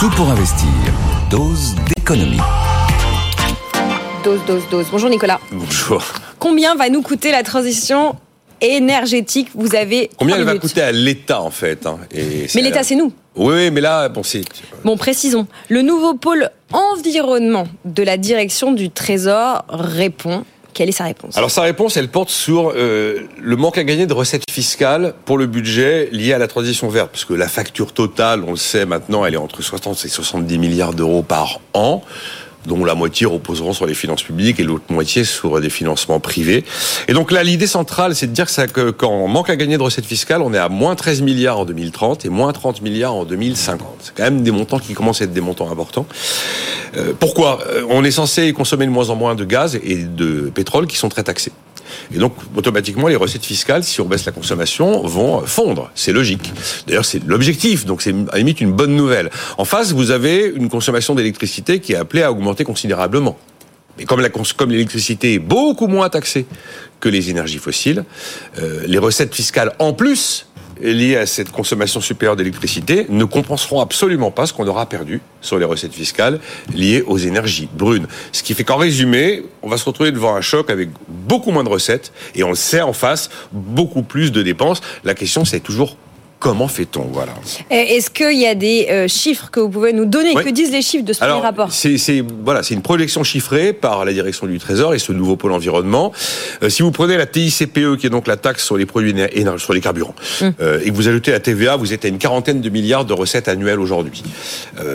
Tout pour investir. Dose d'économie. Dose, dose, dose. Bonjour Nicolas. Bonjour. Combien va nous coûter la transition énergétique Vous avez Combien elle va coûter à l'État en fait hein, et Mais l'État, c'est nous. Oui, oui, mais là, bon, c'est. Bon, précisons. Le nouveau pôle environnement de la direction du Trésor répond. Quelle est sa réponse? Alors sa réponse, elle porte sur euh, le manque à gagner de recettes fiscales pour le budget lié à la transition verte, parce que la facture totale, on le sait maintenant, elle est entre 60 et 70 milliards d'euros par an dont la moitié reposeront sur les finances publiques et l'autre moitié sur des financements privés. Et donc là, l'idée centrale, c'est de dire que, quand on manque à gagner de recettes fiscales, on est à moins 13 milliards en 2030 et moins 30 milliards en 2050. C'est quand même des montants qui commencent à être des montants importants. Euh, pourquoi? Euh, On est censé consommer de moins en moins de gaz et de pétrole qui sont très taxés. Et donc, automatiquement, les recettes fiscales, si on baisse la consommation, vont fondre. C'est logique. D'ailleurs, c'est l'objectif. Donc, c'est à la limite une bonne nouvelle. En face, vous avez une consommation d'électricité qui est appelée à augmenter considérablement. Mais comme l'électricité est beaucoup moins taxée que les énergies fossiles, euh, les recettes fiscales en plus liées à cette consommation supérieure d'électricité ne compenseront absolument pas ce qu'on aura perdu sur les recettes fiscales liées aux énergies brunes. Ce qui fait qu'en résumé, on va se retrouver devant un choc avec beaucoup moins de recettes et on le sait en face, beaucoup plus de dépenses. La question c'est toujours comment fait-on Voilà. Est-ce qu'il y a des euh, chiffres que vous pouvez nous donner Oui. Que disent les chiffres de ce premier rapport? c'est voilà, c'est une projection chiffrée par la direction du Trésor et ce nouveau pôle environnement. Euh, si vous prenez la TICPE, qui est donc la taxe sur les produits sur les carburants, Hum. euh, et que vous ajoutez la TVA, vous êtes à une quarantaine de milliards de recettes annuelles aujourd'hui.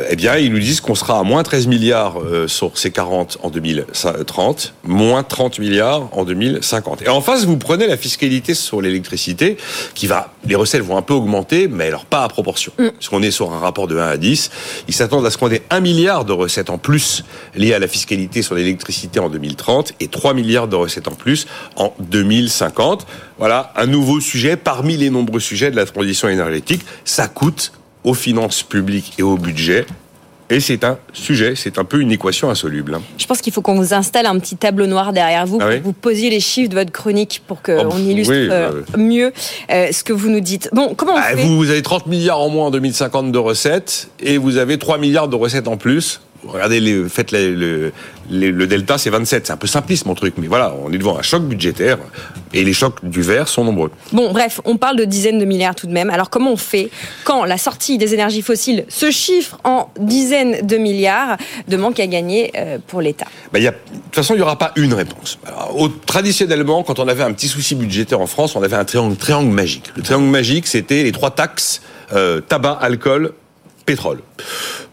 Eh bien, ils nous disent qu'on sera à moins 13 milliards sur ces 40 en 2030, moins 30 milliards en 2050. Et en face, vous prenez la fiscalité sur l'électricité, qui va, les recettes vont un peu augmenter, mais alors pas à proportion. Parce qu'on est sur un rapport de 1 à 10. Ils s'attendent à ce qu'on ait 1 milliard de recettes en plus liées à la fiscalité sur l'électricité en 2030 et 3 milliards de recettes en plus en 2050. Voilà, un nouveau sujet parmi les nombreux sujets de la transition énergétique. Ça coûte aux finances publiques et au budget. Et c'est un sujet, c'est un peu une équation insoluble. hein. Je pense qu'il faut qu'on vous installe un petit tableau noir derrière vous Ah pour oui que vous posiez les chiffres de votre chronique pour Oh, qu'on illustre oui, euh, bah, mieux euh, ce que vous nous dites. Bon, comment on Ah, fait vous, vous avez 30 milliards en moins en 2050 de recettes et vous avez 3 milliards de recettes en plus. Regardez, les, faites les- le delta, c'est 27. C'est un peu simpliste mon truc, mais voilà, on est devant un choc budgétaire et les chocs du vert sont nombreux. Bon, bref, on parle de dizaines de milliards tout de même. Alors comment on fait quand la sortie des énergies fossiles se chiffre en dizaines de milliards de manque à gagner euh, pour l'État? Y a, de toute façon, il n'y aura pas une réponse. Alors, au- traditionnellement, quand on avait un petit souci budgétaire en France, on avait un triangle, triangle magique. Le triangle magique, c'était les trois taxes euh, tabac, alcool, pétrole.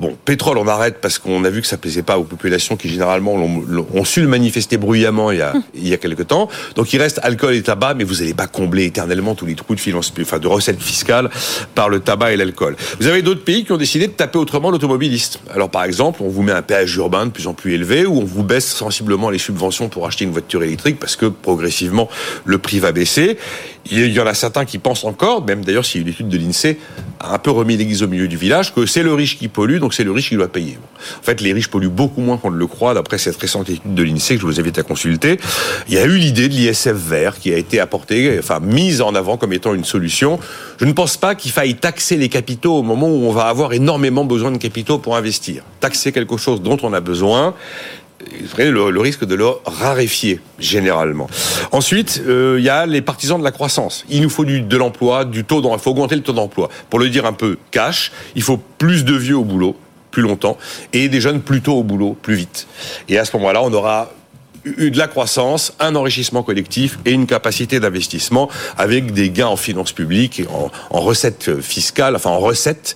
Bon, pétrole, on arrête parce qu'on a vu que ça plaisait pas aux populations qui généralement l'ont- ont su le manifester bruyamment il y a il y a quelque temps. Donc il reste alcool et tabac, mais vous n'allez pas combler éternellement tous les trous de finances, enfin de recettes fiscales par le tabac et l'alcool. Vous avez d'autres pays qui ont décidé de taper autrement l'automobiliste. Alors par exemple, on vous met un péage urbain de plus en plus élevé, ou on vous baisse sensiblement les subventions pour acheter une voiture électrique parce que progressivement le prix va baisser. Il y en a certains qui pensent encore, même d'ailleurs si une étude de l'INSEE a un peu remis l'église au milieu du village, que c'est le riche qui pollue, donc c'est le riche qui doit payer. En fait, les riches polluent beaucoup moins qu'on ne le croit, d'après cette récente étude de l'INSEE que je vous invite à consulter. Il y a eu l'idée de l'ISF vert qui a été apportée, enfin mise en avant comme étant une solution. Je ne pense pas qu'il faille taxer les capitaux au moment où on va avoir énormément besoin de capitaux pour investir. Taxer quelque chose dont on a besoin, le, le risque de le raréfier généralement. Ensuite, euh, il y a les partisans de la croissance. Il nous faut du, de l'emploi, du taux d'emploi. Il faut augmenter le taux d'emploi. Pour le dire un peu cash, il faut plus de vieux au boulot plus longtemps et des jeunes plus tôt au boulot plus vite. Et à ce moment-là, on aura de la croissance, un enrichissement collectif et une capacité d'investissement avec des gains en finances publiques en, en recettes fiscales, enfin en recettes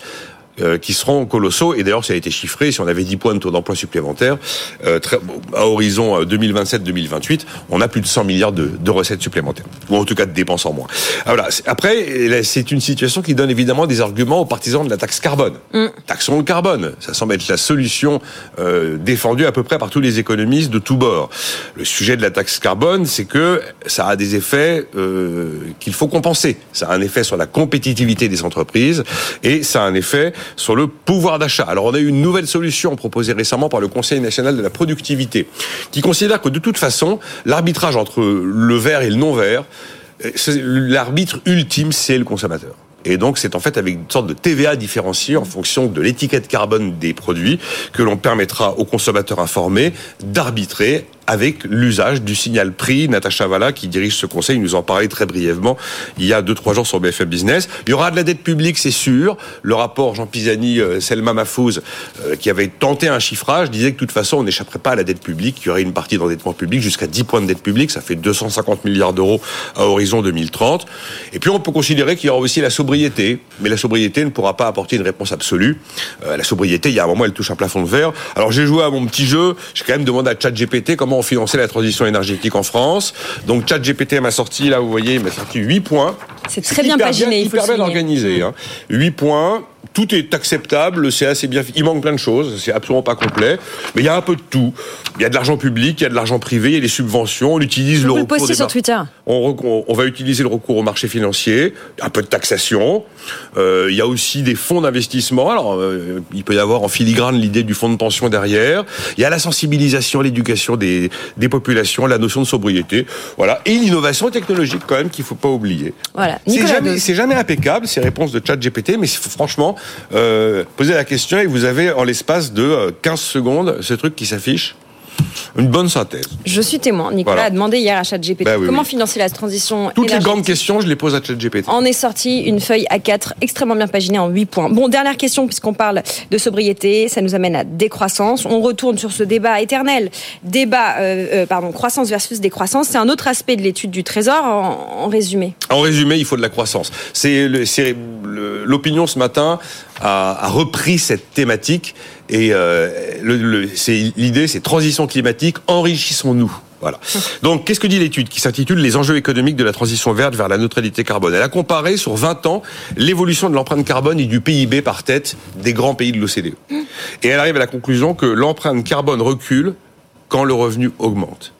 euh, qui seront colossaux. Et d'ailleurs, ça a été chiffré. Si on avait 10 points de taux d'emploi supplémentaires, euh, très, à horizon euh, 2027-2028, on a plus de 100 milliards de, de, recettes supplémentaires. Ou en tout cas de dépenses en moins. Alors voilà. Après, c'est une situation qui donne évidemment des arguments aux partisans de la taxe carbone. Mm. Taxons le carbone. Ça semble être la solution euh, défendue à peu près par tous les économistes de tous bords. Le sujet de la taxe carbone, c'est que ça a des effets euh, qu'il faut compenser. Ça a un effet sur la compétitivité des entreprises et ça a un effet sur le pouvoir d'achat. Alors on a eu une nouvelle solution proposée récemment par le Conseil national de la productivité, qui considère que de toute façon, l'arbitrage entre le vert et le non vert, l'arbitre ultime, c'est le consommateur. Et donc, c'est en fait avec une sorte de TVA différenciée en fonction de l'étiquette carbone des produits que l'on permettra aux consommateurs informés d'arbitrer avec l'usage du signal prix. Natacha Valla, qui dirige ce conseil, nous en parlait très brièvement il y a deux trois jours sur BFM Business. Il y aura de la dette publique, c'est sûr. Le rapport Jean Pisani, euh, Selma Mahfouz, euh, qui avait tenté un chiffrage, disait que de toute façon, on n'échapperait pas à la dette publique. Il y aurait une partie d'endettement public jusqu'à 10 points de dette publique. Ça fait 250 milliards d'euros à horizon 2030. Et puis, on peut considérer qu'il y aura aussi la sobriété. Mais la sobriété ne pourra pas apporter une réponse absolue. Euh, la sobriété, il y a un moment, elle touche un plafond de verre. Alors, j'ai joué à mon petit jeu. J'ai quand même demandé à ChatGPT comment financer la transition énergétique en France. Donc ChatGPT m'a sorti, là vous voyez, il m'a sorti 8 points. C'est très bien paginé, il faut hyper bien organisé. Hein. 8 points tout est acceptable, c'est assez bien. Il manque plein de choses, c'est absolument pas complet, mais il y a un peu de tout. Il y a de l'argent public, il y a de l'argent privé, il y a des subventions. On utilise le recours. Le sur Twitter. On, on, va utiliser le recours au marché financier, un peu de taxation. Euh, il y a aussi des fonds d'investissement. Alors, euh, il peut y avoir en filigrane l'idée du fonds de pension derrière. Il y a la sensibilisation, l'éducation des, des populations, la notion de sobriété. Voilà, et l'innovation technologique quand même qu'il faut pas oublier. Voilà. C'est jamais, jamais impeccable ces réponses de Chat GPT, mais franchement euh, posez la question et vous avez en l'espace de 15 euh, secondes ce truc qui s'affiche une bonne synthèse. Je suis témoin. Nicolas a demandé hier à ChatGPT bah comment financer la transition Toutes les grandes questions, je les pose à ChatGPT. En est sorti une feuille A4 extrêmement bien paginée en 8 points. Bon, dernière question, puisqu'on parle de sobriété, ça nous amène à décroissance. On retourne sur ce débat éternel. Débat, euh, euh, pardon, croissance versus décroissance. C'est un autre aspect de l'étude du Trésor, en, résumé. En résumé, il faut de la croissance. C'est l'opinion ce matin a, repris cette thématique et euh, l'idée, c'est transition climatique, enrichissons-nous. Voilà. Donc, qu'est-ce que dit l'étude qui s'intitule Les enjeux économiques de la transition verte vers la neutralité carbone Elle a comparé sur 20 ans l'évolution de l'empreinte carbone et du PIB par tête des grands pays de l'OCDE. Et elle arrive à la conclusion que l'empreinte carbone recule quand le revenu augmente.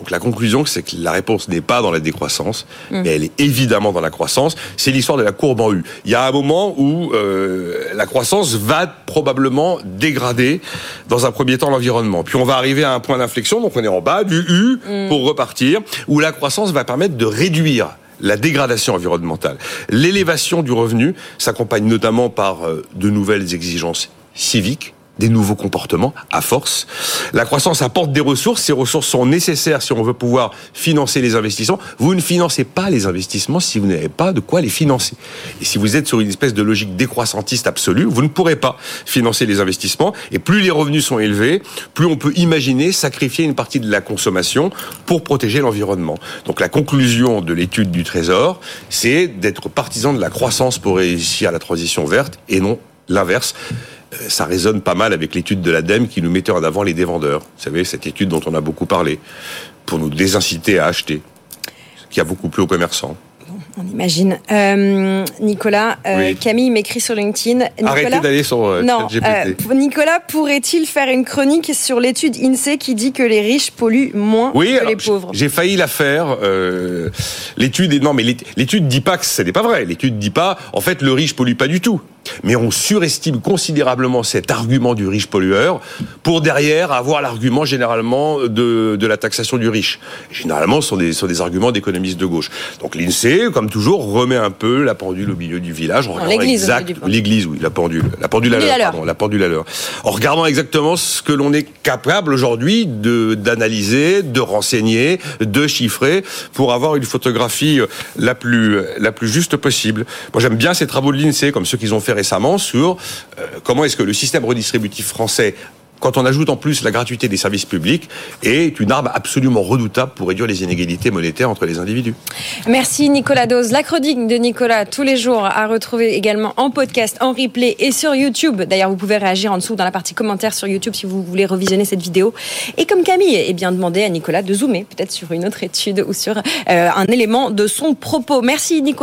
Donc la conclusion, c'est que la réponse n'est pas dans la décroissance, mm. mais elle est évidemment dans la croissance. C'est l'histoire de la courbe en U. Il y a un moment où euh, la croissance va probablement dégrader dans un premier temps l'environnement. Puis on va arriver à un point d'inflexion, donc on est en bas du U mm. pour repartir, où la croissance va permettre de réduire la dégradation environnementale. L'élévation du revenu s'accompagne notamment par euh, de nouvelles exigences civiques, des nouveaux comportements à force. La croissance apporte des ressources. Ces ressources sont nécessaires si on veut pouvoir financer les investissements. Vous ne financez pas les investissements si vous n'avez pas de quoi les financer. Et si vous êtes sur une espèce de logique décroissantiste absolue, vous ne pourrez pas financer les investissements. Et plus les revenus sont élevés, plus on peut imaginer sacrifier une partie de la consommation pour protéger l'environnement. Donc la conclusion de l'étude du Trésor, c'est d'être partisan de la croissance pour réussir la transition verte et non l'inverse. Euh, ça résonne pas mal avec l'étude de l'ADEME qui nous mettait en avant les dévendeurs. Vous savez, cette étude dont on a beaucoup parlé, pour nous désinciter à acheter, qui a beaucoup plu aux commerçants. On imagine. Euh, Nicolas, euh, Camille m'écrit sur LinkedIn. Nicolas, Arrêtez d'aller sur euh, non, Nicolas, pourrait-il faire une chronique sur l'étude INSEE qui dit que les riches polluent moins que les pauvres? J'ai failli la faire. l'étude, non, mais l'étude dit pas que ce n'est pas vrai. L'étude dit pas, en fait, le riche pollue pas du tout mais on surestime considérablement cet argument du riche pollueur pour derrière avoir l'argument généralement de, de, la taxation du riche. Généralement, ce sont des, sont des arguments d'économistes de gauche. Donc l'INSEE, comme toujours, remet un peu la pendule au milieu du village. En l'église, l'église, oui, la pendule, la pendule à l'heure, pardon, la pendule à l'heure. En regardant exactement ce que l'on est capable aujourd'hui de d'analyser, de renseigner, de chiffrer pour avoir une photographie la plus la plus juste possible. Moi, j'aime bien ces travaux de l'INSEE, comme ceux qu'ils ont fait récemment sur euh, comment est-ce que le système redistributif français quand on ajoute en plus la gratuité des services publics, est une arme absolument redoutable pour réduire les inégalités monétaires entre les individus. Merci Nicolas Dose. La chronique de Nicolas tous les jours à retrouver également en podcast, en replay et sur YouTube. D'ailleurs, vous pouvez réagir en dessous dans la partie commentaires sur YouTube si vous voulez revisionner cette vidéo. Et comme Camille, eh bien demander à Nicolas de zoomer peut-être sur une autre étude ou sur euh, un élément de son propos. Merci Nicolas.